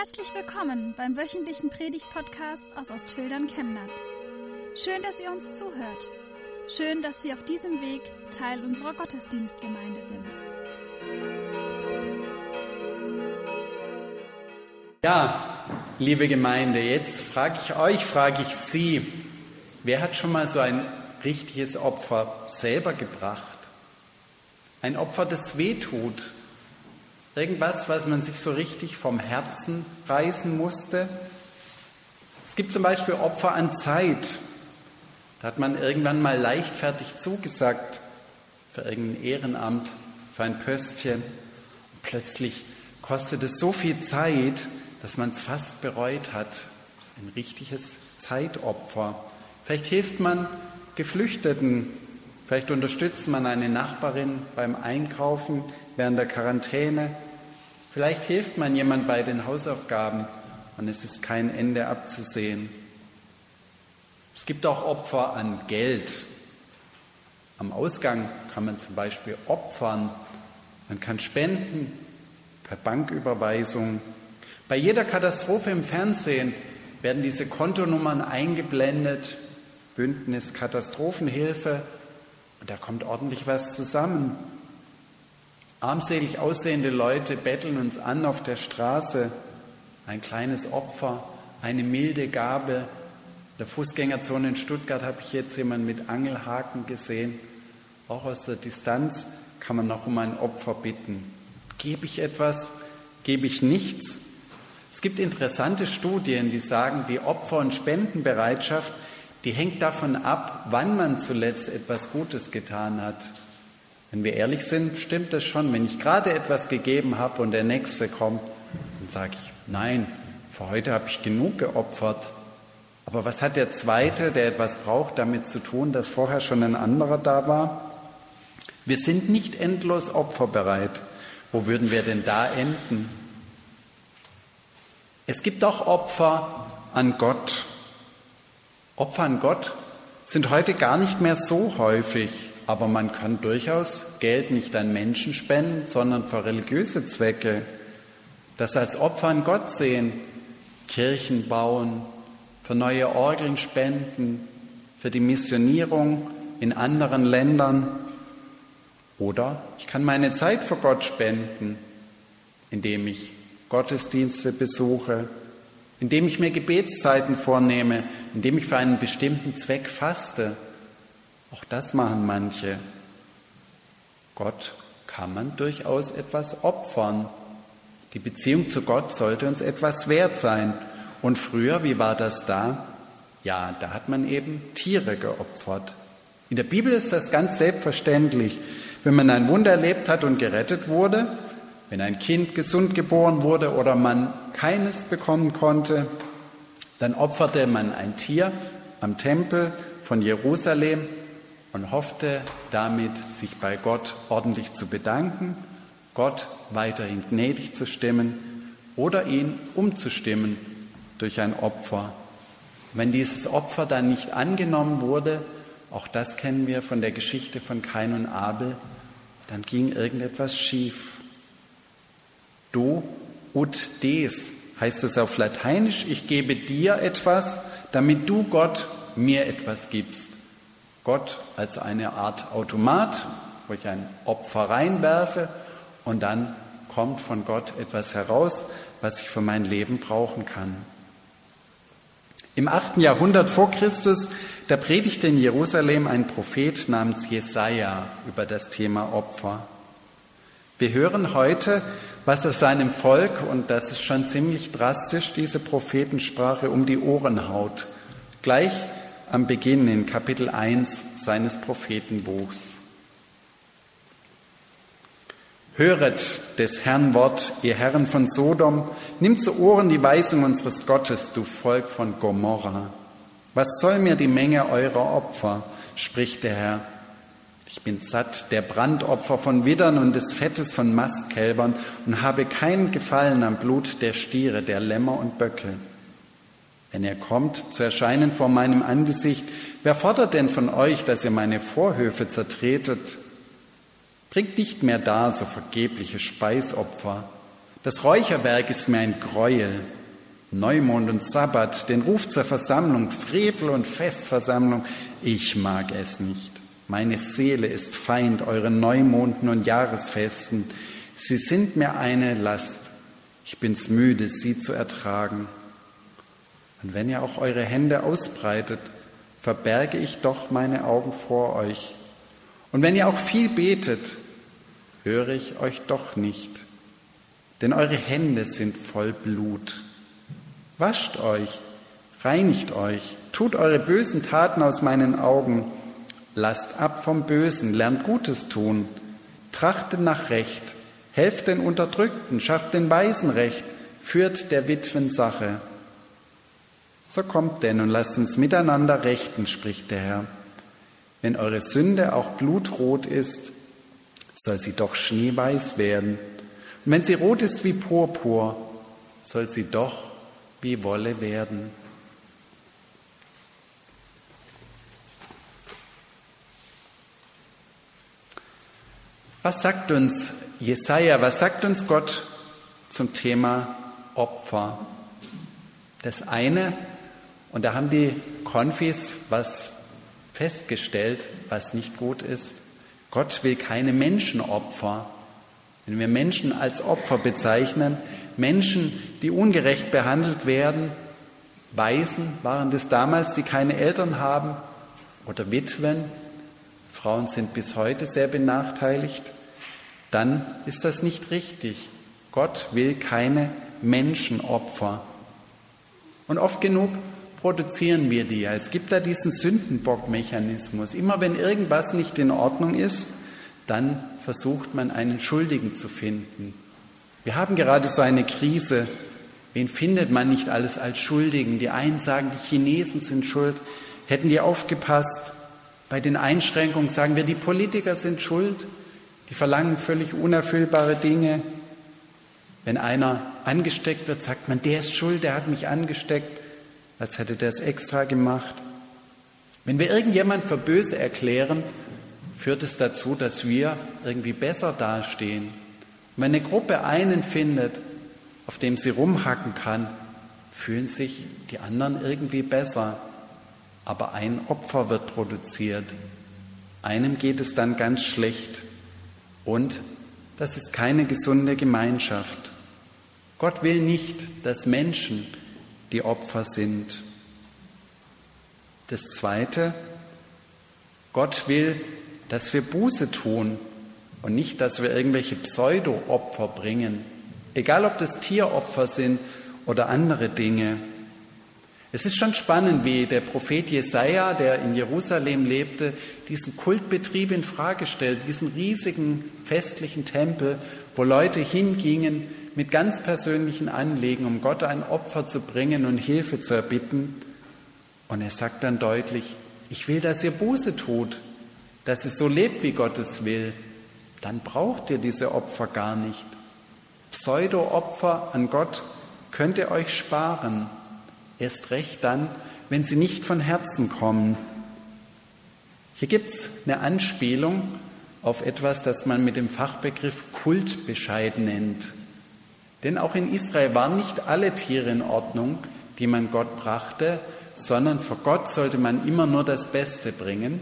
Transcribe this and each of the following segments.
Herzlich willkommen beim wöchentlichen Predigt-Podcast aus Ostfildern Chemnat. Schön, dass ihr uns zuhört. Schön, dass Sie auf diesem Weg Teil unserer Gottesdienstgemeinde sind. Ja, liebe Gemeinde, jetzt frage ich euch, frage ich Sie, wer hat schon mal so ein richtiges Opfer selber gebracht? Ein Opfer, das wehtut, Irgendwas, was man sich so richtig vom Herzen reißen musste. Es gibt zum Beispiel Opfer an Zeit. Da hat man irgendwann mal leichtfertig zugesagt für irgendein Ehrenamt, für ein Pöstchen. Und plötzlich kostet es so viel Zeit, dass man es fast bereut hat. Ein richtiges Zeitopfer. Vielleicht hilft man Geflüchteten, vielleicht unterstützt man eine Nachbarin beim Einkaufen, während der Quarantäne. Vielleicht hilft man jemand bei den Hausaufgaben und es ist kein Ende abzusehen. Es gibt auch Opfer an Geld. Am Ausgang kann man zum Beispiel opfern. Man kann spenden per Banküberweisung. Bei jeder Katastrophe im Fernsehen werden diese Kontonummern eingeblendet. Bündnis Katastrophenhilfe. Und da kommt ordentlich was zusammen. Armselig aussehende Leute betteln uns an auf der Straße. Ein kleines Opfer, eine milde Gabe. In der Fußgängerzone in Stuttgart habe ich jetzt jemanden mit Angelhaken gesehen. Auch aus der Distanz kann man noch um ein Opfer bitten. Gebe ich etwas? Gebe ich nichts? Es gibt interessante Studien, die sagen, die Opfer- und Spendenbereitschaft, die hängt davon ab, wann man zuletzt etwas Gutes getan hat. Wenn wir ehrlich sind, stimmt das schon. Wenn ich gerade etwas gegeben habe und der Nächste kommt, dann sage ich, nein, für heute habe ich genug geopfert. Aber was hat der Zweite, der etwas braucht, damit zu tun, dass vorher schon ein anderer da war? Wir sind nicht endlos opferbereit. Wo würden wir denn da enden? Es gibt auch Opfer an Gott. Opfer an Gott sind heute gar nicht mehr so häufig. Aber man kann durchaus Geld nicht an Menschen spenden, sondern für religiöse Zwecke. Das als Opfer an Gott sehen, Kirchen bauen, für neue Orgeln spenden, für die Missionierung in anderen Ländern. Oder ich kann meine Zeit für Gott spenden, indem ich Gottesdienste besuche, indem ich mir Gebetszeiten vornehme, indem ich für einen bestimmten Zweck faste. Auch das machen manche. Gott kann man durchaus etwas opfern. Die Beziehung zu Gott sollte uns etwas wert sein. Und früher, wie war das da? Ja, da hat man eben Tiere geopfert. In der Bibel ist das ganz selbstverständlich. Wenn man ein Wunder erlebt hat und gerettet wurde, wenn ein Kind gesund geboren wurde oder man keines bekommen konnte, dann opferte man ein Tier am Tempel von Jerusalem und hoffte damit, sich bei Gott ordentlich zu bedanken, Gott weiterhin gnädig zu stimmen oder ihn umzustimmen durch ein Opfer. Wenn dieses Opfer dann nicht angenommen wurde, auch das kennen wir von der Geschichte von Kain und Abel, dann ging irgendetwas schief. Du ut des heißt es auf Lateinisch, ich gebe dir etwas, damit du Gott mir etwas gibst. Gott als eine Art Automat, wo ich ein Opfer reinwerfe und dann kommt von Gott etwas heraus, was ich für mein Leben brauchen kann. Im 8. Jahrhundert vor Christus, da predigte in Jerusalem ein Prophet namens Jesaja über das Thema Opfer. Wir hören heute, was es seinem Volk, und das ist schon ziemlich drastisch, diese Prophetensprache um die Ohren haut. Gleich am Beginn in Kapitel 1 seines Prophetenbuchs. Höret des Herrn Wort, ihr Herren von Sodom, nimmt zu Ohren die Weisung unseres Gottes, du Volk von Gomorra. Was soll mir die Menge eurer Opfer, spricht der Herr. Ich bin satt der Brandopfer von Widdern und des Fettes von Mastkälbern und habe keinen Gefallen am Blut der Stiere, der Lämmer und Böcke. Wenn er kommt, zu erscheinen vor meinem Angesicht, wer fordert denn von euch, dass ihr meine Vorhöfe zertretet? Bringt nicht mehr da so vergebliche Speisopfer. Das Räucherwerk ist mir ein Gräuel. Neumond und Sabbat, den Ruf zur Versammlung, Frevel und Festversammlung, ich mag es nicht. Meine Seele ist Feind euren Neumonden und Jahresfesten. Sie sind mir eine Last. Ich bin's müde, sie zu ertragen. Und wenn ihr auch eure Hände ausbreitet, verberge ich doch meine Augen vor euch. Und wenn ihr auch viel betet, höre ich euch doch nicht. Denn eure Hände sind voll Blut. Wascht euch, reinigt euch, tut eure bösen Taten aus meinen Augen, lasst ab vom Bösen, lernt Gutes tun, trachtet nach Recht, helft den Unterdrückten, schafft den Weisen Recht, führt der Witwen Sache. So kommt denn und lasst uns miteinander rechten, spricht der Herr. Wenn eure Sünde auch blutrot ist, soll sie doch schneeweiß werden. Und wenn sie rot ist wie Purpur, soll sie doch wie Wolle werden. Was sagt uns Jesaja, was sagt uns Gott zum Thema Opfer? Das eine, und da haben die Konfis was festgestellt, was nicht gut ist. Gott will keine Menschenopfer. Wenn wir Menschen als Opfer bezeichnen, Menschen, die ungerecht behandelt werden, Waisen waren das damals, die keine Eltern haben, oder Witwen, Frauen sind bis heute sehr benachteiligt, dann ist das nicht richtig. Gott will keine Menschenopfer. Und oft genug produzieren wir die. Es gibt da diesen Sündenbockmechanismus. Immer wenn irgendwas nicht in Ordnung ist, dann versucht man einen Schuldigen zu finden. Wir haben gerade so eine Krise. Wen findet man nicht alles als Schuldigen? Die einen sagen, die Chinesen sind schuld. Hätten die aufgepasst? Bei den Einschränkungen sagen wir, die Politiker sind schuld. Die verlangen völlig unerfüllbare Dinge. Wenn einer angesteckt wird, sagt man, der ist schuld, der hat mich angesteckt, als hätte der es extra gemacht. Wenn wir irgendjemand für böse erklären, führt es dazu, dass wir irgendwie besser dastehen. Und wenn eine Gruppe einen findet, auf dem sie rumhacken kann, fühlen sich die anderen irgendwie besser. Aber ein Opfer wird produziert. Einem geht es dann ganz schlecht. Und das ist keine gesunde Gemeinschaft. Gott will nicht, dass Menschen die Opfer sind. Das Zweite, Gott will, dass wir Buße tun und nicht, dass wir irgendwelche Pseudo-Opfer bringen, egal ob das Tieropfer sind oder andere Dinge. Es ist schon spannend, wie der Prophet Jesaja, der in Jerusalem lebte, diesen Kultbetrieb in Frage stellt, diesen riesigen festlichen Tempel, wo Leute hingingen mit ganz persönlichen Anliegen, um Gott ein Opfer zu bringen und Hilfe zu erbitten. Und er sagt dann deutlich, ich will, dass ihr Buße tut, dass es so lebt, wie Gott es will, dann braucht ihr diese Opfer gar nicht. Pseudo-Opfer an Gott könnt ihr euch sparen. Erst recht dann, wenn sie nicht von Herzen kommen. Hier gibt es eine Anspielung auf etwas, das man mit dem Fachbegriff Kultbescheid nennt. Denn auch in Israel waren nicht alle Tiere in Ordnung, die man Gott brachte, sondern vor Gott sollte man immer nur das Beste bringen.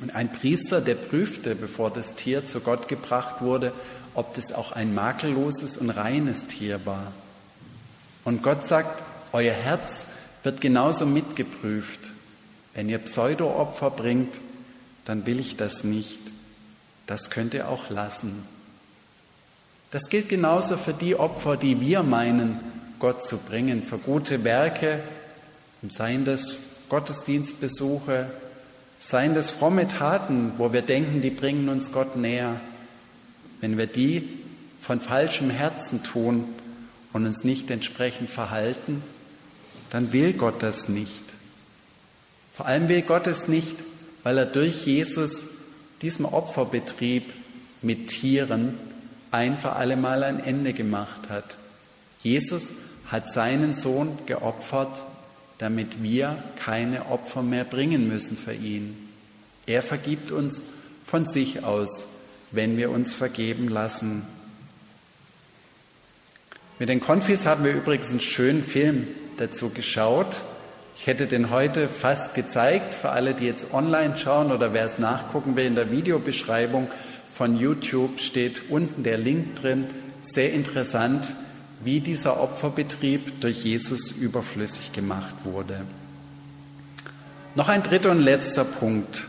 Und ein Priester, der prüfte, bevor das Tier zu Gott gebracht wurde, ob das auch ein makelloses und reines Tier war. Und Gott sagt, euer Herz wird genauso mitgeprüft. Wenn ihr Pseudo-Opfer bringt, dann will ich das nicht. Das könnt ihr auch lassen. Das gilt genauso für die Opfer, die wir meinen, Gott zu bringen, für gute Werke, seien das Gottesdienstbesuche, Seien das fromme Taten, wo wir denken, die bringen uns Gott näher. Wenn wir die von falschem Herzen tun und uns nicht entsprechend verhalten, dann will Gott das nicht. Vor allem will Gott es nicht, weil er durch Jesus diesem Opferbetrieb mit Tieren ein für alle Mal ein Ende gemacht hat. Jesus hat seinen Sohn geopfert damit wir keine Opfer mehr bringen müssen für ihn. Er vergibt uns von sich aus, wenn wir uns vergeben lassen. Mit den Konfis haben wir übrigens einen schönen Film dazu geschaut. Ich hätte den heute fast gezeigt für alle, die jetzt online schauen oder wer es nachgucken will. In der Videobeschreibung von YouTube steht unten der Link drin. Sehr interessant, wie dieser Opferbetrieb durch Jesus überflüssig gemacht wurde. Noch ein dritter und letzter Punkt.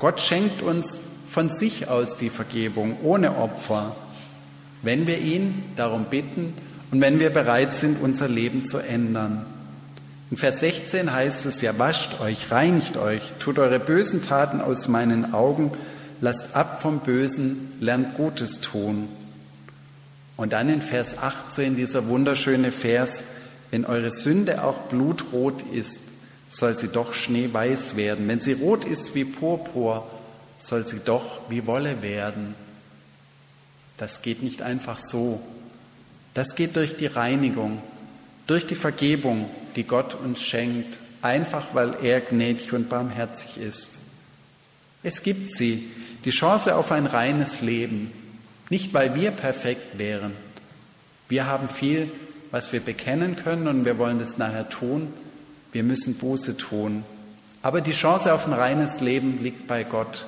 Gott schenkt uns von sich aus die Vergebung ohne Opfer, wenn wir ihn darum bitten und wenn wir bereit sind, unser Leben zu ändern. In Vers 16 heißt es ja, wascht euch, reinigt euch, tut eure bösen Taten aus meinen Augen, lasst ab vom Bösen, lernt Gutes tun. Und dann in Vers 18 dieser wunderschöne Vers, wenn eure Sünde auch blutrot ist, soll sie doch schneeweiß werden. Wenn sie rot ist wie Purpur, soll sie doch wie Wolle werden. Das geht nicht einfach so. Das geht durch die Reinigung, durch die Vergebung, die Gott uns schenkt, einfach weil er gnädig und barmherzig ist. Es gibt sie, die Chance auf ein reines Leben, nicht weil wir perfekt wären. Wir haben viel, was wir bekennen können und wir wollen das nachher tun. Wir müssen Buße tun. Aber die Chance auf ein reines Leben liegt bei Gott,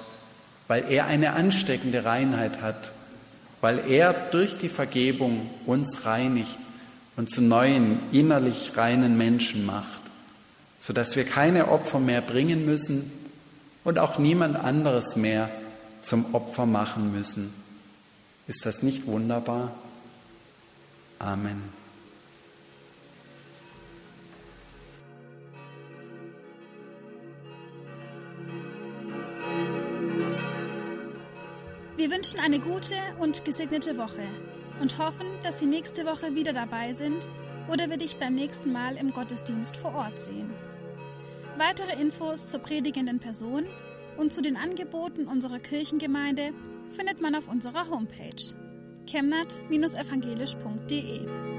weil er eine ansteckende Reinheit hat, weil er durch die Vergebung uns reinigt und zu neuen, innerlich reinen Menschen macht, sodass wir keine Opfer mehr bringen müssen und auch niemand anderes mehr zum Opfer machen müssen. Ist das nicht wunderbar? Amen. Wir wünschen eine gute und gesegnete Woche und hoffen, dass Sie nächste Woche wieder dabei sind oder wir dich beim nächsten Mal im Gottesdienst vor Ort sehen. Weitere Infos zur predigenden Person und zu den Angeboten unserer Kirchengemeinde findet man auf unserer Homepage chemnat-evangelisch.de.